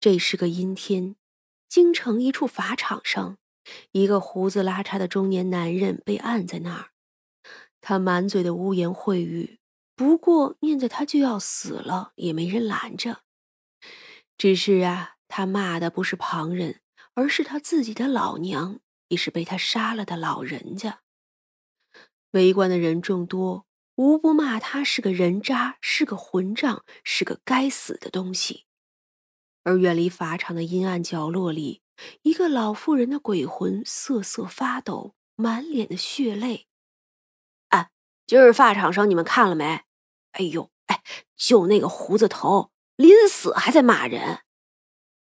这是个阴天，京城一处法场上，一个胡子拉碴的中年男人被按在那儿，他满嘴的污言秽语。不过念着他就要死了，也没人拦着。只是啊，他骂的不是旁人，而是他自己的老娘，也是被他杀了的老人家。围观的人众多，无不骂他是个人渣，是个混账，是个该死的东西。而远离法场的阴暗角落里，一个老妇人的鬼魂瑟瑟发抖，满脸的血泪。哎，今儿法场上你们看了没？哎呦，哎，就那个胡子头，临死还在骂人，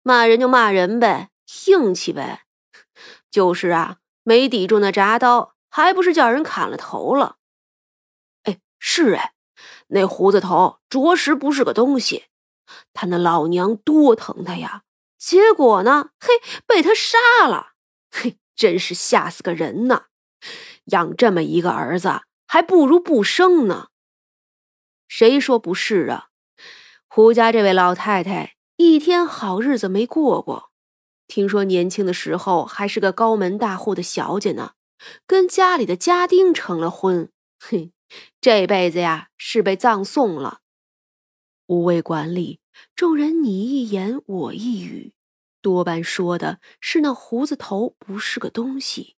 骂人就骂人呗，硬气呗。就是啊，没抵住那铡刀，还不是叫人砍了头了？哎，是哎，那胡子头着实不是个东西。他那老娘多疼他呀，结果呢，嘿，被他杀了。嘿，真是吓死个人呐！养这么一个儿子，还不如不生呢。谁说不是啊？胡家这位老太太一天好日子没过过，听说年轻的时候还是个高门大户的小姐呢，跟家里的家丁成了婚。嘿，这辈子呀是被葬送了。五味馆里，众人你一言我一语，多半说的是那胡子头不是个东西，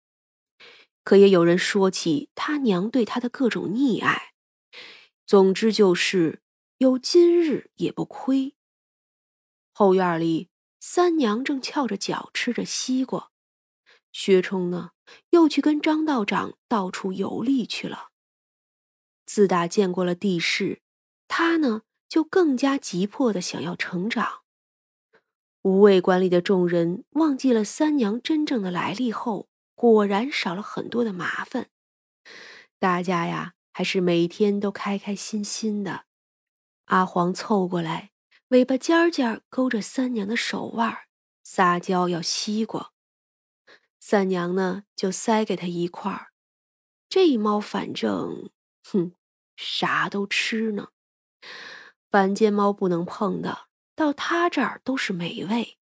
可也有人说起他娘对他的各种溺爱。总之就是有今日也不亏。后院里，三娘正翘着脚吃着西瓜，薛冲呢又去跟张道长到处游历去了。自打见过了地势，他呢就更加急迫的想要成长。无畏馆里的众人忘记了三娘真正的来历后，果然少了很多的麻烦。大家呀。还是每天都开开心心的。阿黄凑过来，尾巴尖尖勾着三娘的手腕，撒娇要西瓜。三娘呢，就塞给他一块儿。这猫反正，哼，啥都吃呢。凡间猫不能碰的，到他这儿都是美味。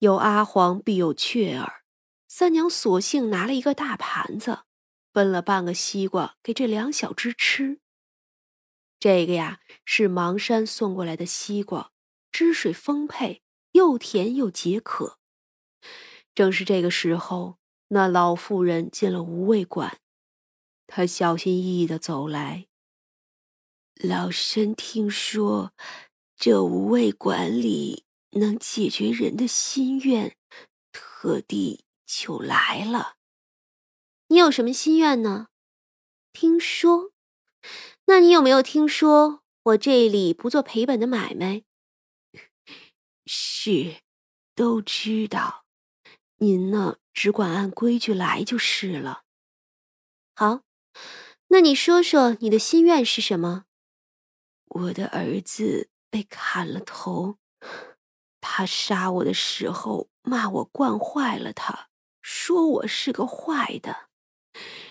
有阿黄，必有雀儿。三娘索性拿了一个大盘子。分了半个西瓜给这两小只吃。这个呀是芒山送过来的西瓜，汁水丰沛，又甜又解渴。正是这个时候，那老妇人进了无味馆，她小心翼翼的走来。老身听说这无味馆里能解决人的心愿，特地就来了。你有什么心愿呢？听说？那你有没有听说我这里不做赔本的买卖？是，都知道。您呢，只管按规矩来就是了。好，那你说说你的心愿是什么？我的儿子被砍了头，他杀我的时候骂我惯坏了他，说我是个坏的。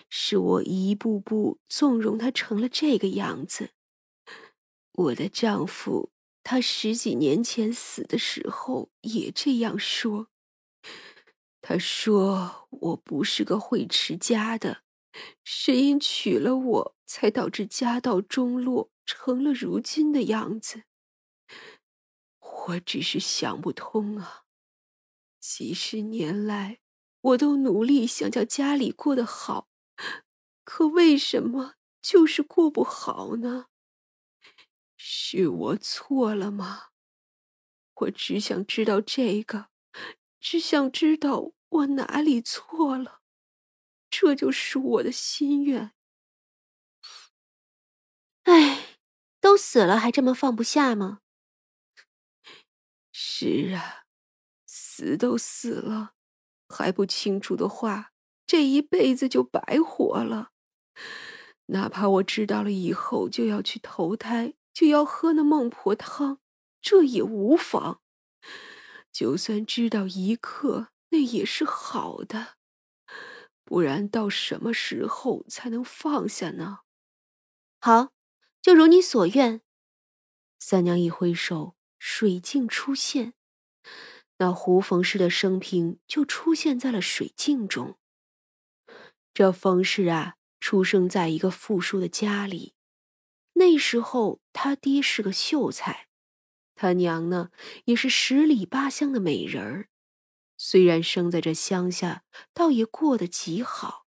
是我一步步纵容他成了这个样子。我的丈夫，他十几年前死的时候也这样说。他说我不是个会持家的，是因娶了我才导致家道中落，成了如今的样子。我只是想不通啊！几十年来，我都努力想叫家里过得好。可为什么就是过不好呢？是我错了吗？我只想知道这个，只想知道我哪里错了，这就是我的心愿。哎，都死了还这么放不下吗？是啊，死都死了，还不清楚的话。这一辈子就白活了，哪怕我知道了以后就要去投胎，就要喝那孟婆汤，这也无妨。就算知道一刻，那也是好的。不然到什么时候才能放下呢？好，就如你所愿。三娘一挥手，水镜出现，那胡冯氏的生平就出现在了水镜中。这冯氏啊，出生在一个富庶的家里，那时候他爹是个秀才，他娘呢也是十里八乡的美人儿。虽然生在这乡下，倒也过得极好，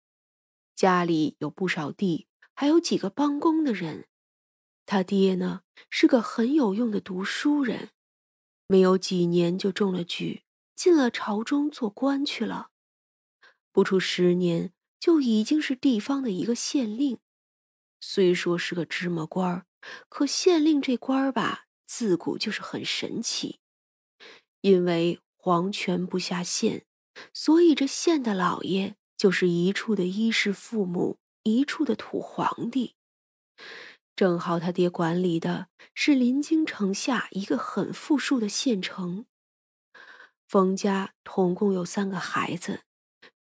家里有不少地，还有几个帮工的人。他爹呢是个很有用的读书人。没有几年就中了举，进了朝中做官去了。不出十年，就已经是地方的一个县令。虽说是个芝麻官儿，可县令这官儿吧，自古就是很神奇。因为皇权不下县，所以这县的老爷就是一处的衣食父母，一处的土皇帝。正好他爹管理的是临京城下一个很富庶的县城。冯家统共有三个孩子，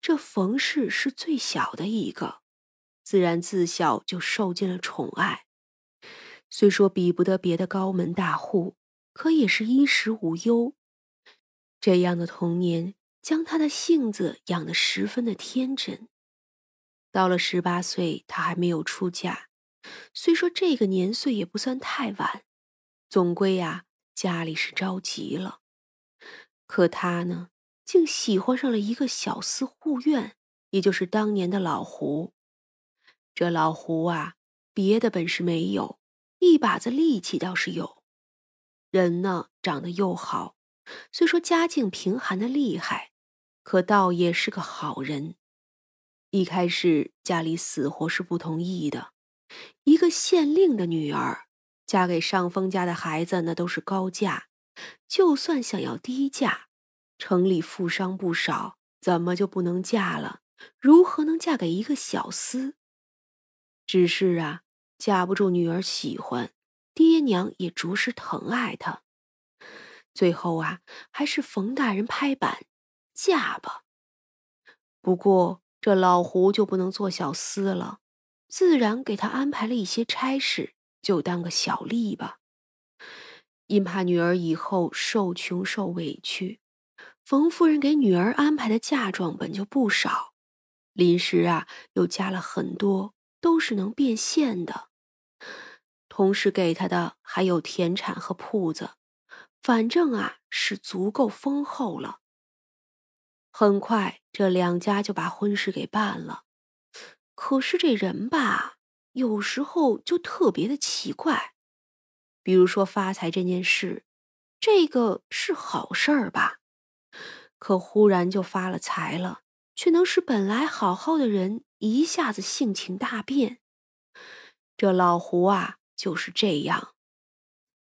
这冯氏是最小的一个，自然自小就受尽了宠爱。虽说比不得别的高门大户，可也是衣食无忧。这样的童年将他的性子养得十分的天真。到了十八岁，他还没有出嫁。虽说这个年岁也不算太晚，总归呀，家里是着急了。可他呢，竟喜欢上了一个小厮护院，也就是当年的老胡。这老胡啊，别的本事没有，一把子力气倒是有。人呢，长得又好，虽说家境贫寒的厉害，可倒也是个好人。一开始家里死活是不同意的。一个县令的女儿嫁给上峰家的孩子，那都是高价。就算想要低价，城里富商不少，怎么就不能嫁了？如何能嫁给一个小厮？只是啊，架不住女儿喜欢，爹娘也着实疼爱她。最后啊，还是冯大人拍板，嫁吧。不过这老胡就不能做小厮了。自然给他安排了一些差事，就当个小吏吧。因怕女儿以后受穷受委屈，冯夫人给女儿安排的嫁妆本就不少，临时啊又加了很多，都是能变现的。同时给她的还有田产和铺子，反正啊是足够丰厚了。很快，这两家就把婚事给办了。可是这人吧，有时候就特别的奇怪。比如说发财这件事，这个是好事儿吧？可忽然就发了财了，却能使本来好好的人一下子性情大变。这老胡啊，就是这样，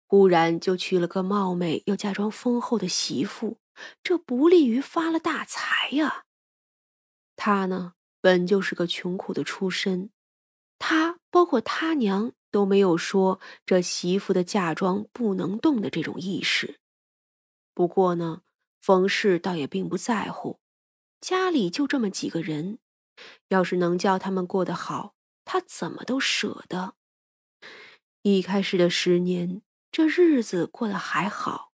忽然就娶了个貌美又嫁妆丰厚的媳妇，这不利于发了大财呀。他呢？本就是个穷苦的出身，他包括他娘都没有说这媳妇的嫁妆不能动的这种意识。不过呢，冯氏倒也并不在乎，家里就这么几个人，要是能叫他们过得好，他怎么都舍得。一开始的十年，这日子过得还好。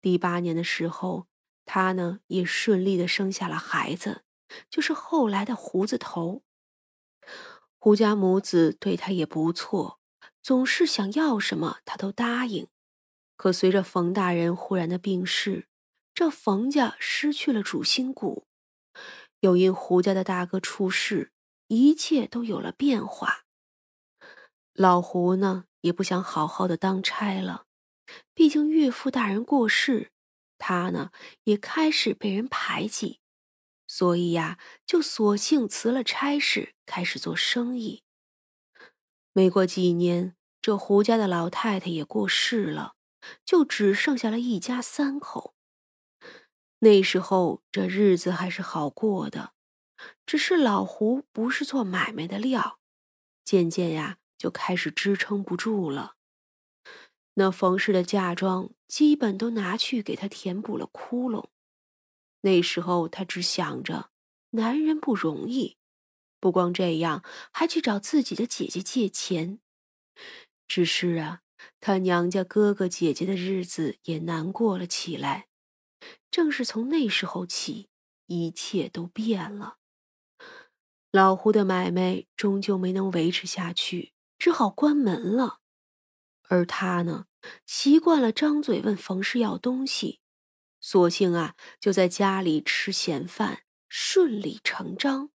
第八年的时候，他呢也顺利的生下了孩子。就是后来的胡子头，胡家母子对他也不错，总是想要什么他都答应。可随着冯大人忽然的病逝，这冯家失去了主心骨，又因胡家的大哥出事，一切都有了变化。老胡呢，也不想好好的当差了，毕竟岳父大人过世，他呢也开始被人排挤。所以呀，就索性辞了差事，开始做生意。没过几年，这胡家的老太太也过世了，就只剩下了一家三口。那时候这日子还是好过的，只是老胡不是做买卖的料，渐渐呀就开始支撑不住了。那冯氏的嫁妆基本都拿去给他填补了窟窿。那时候他只想着男人不容易，不光这样，还去找自己的姐姐借钱。只是啊，他娘家哥哥姐姐的日子也难过了起来。正是从那时候起，一切都变了。老胡的买卖终究没能维持下去，只好关门了。而他呢，习惯了张嘴问冯氏要东西，索性啊，就在家里吃闲饭，顺理成章。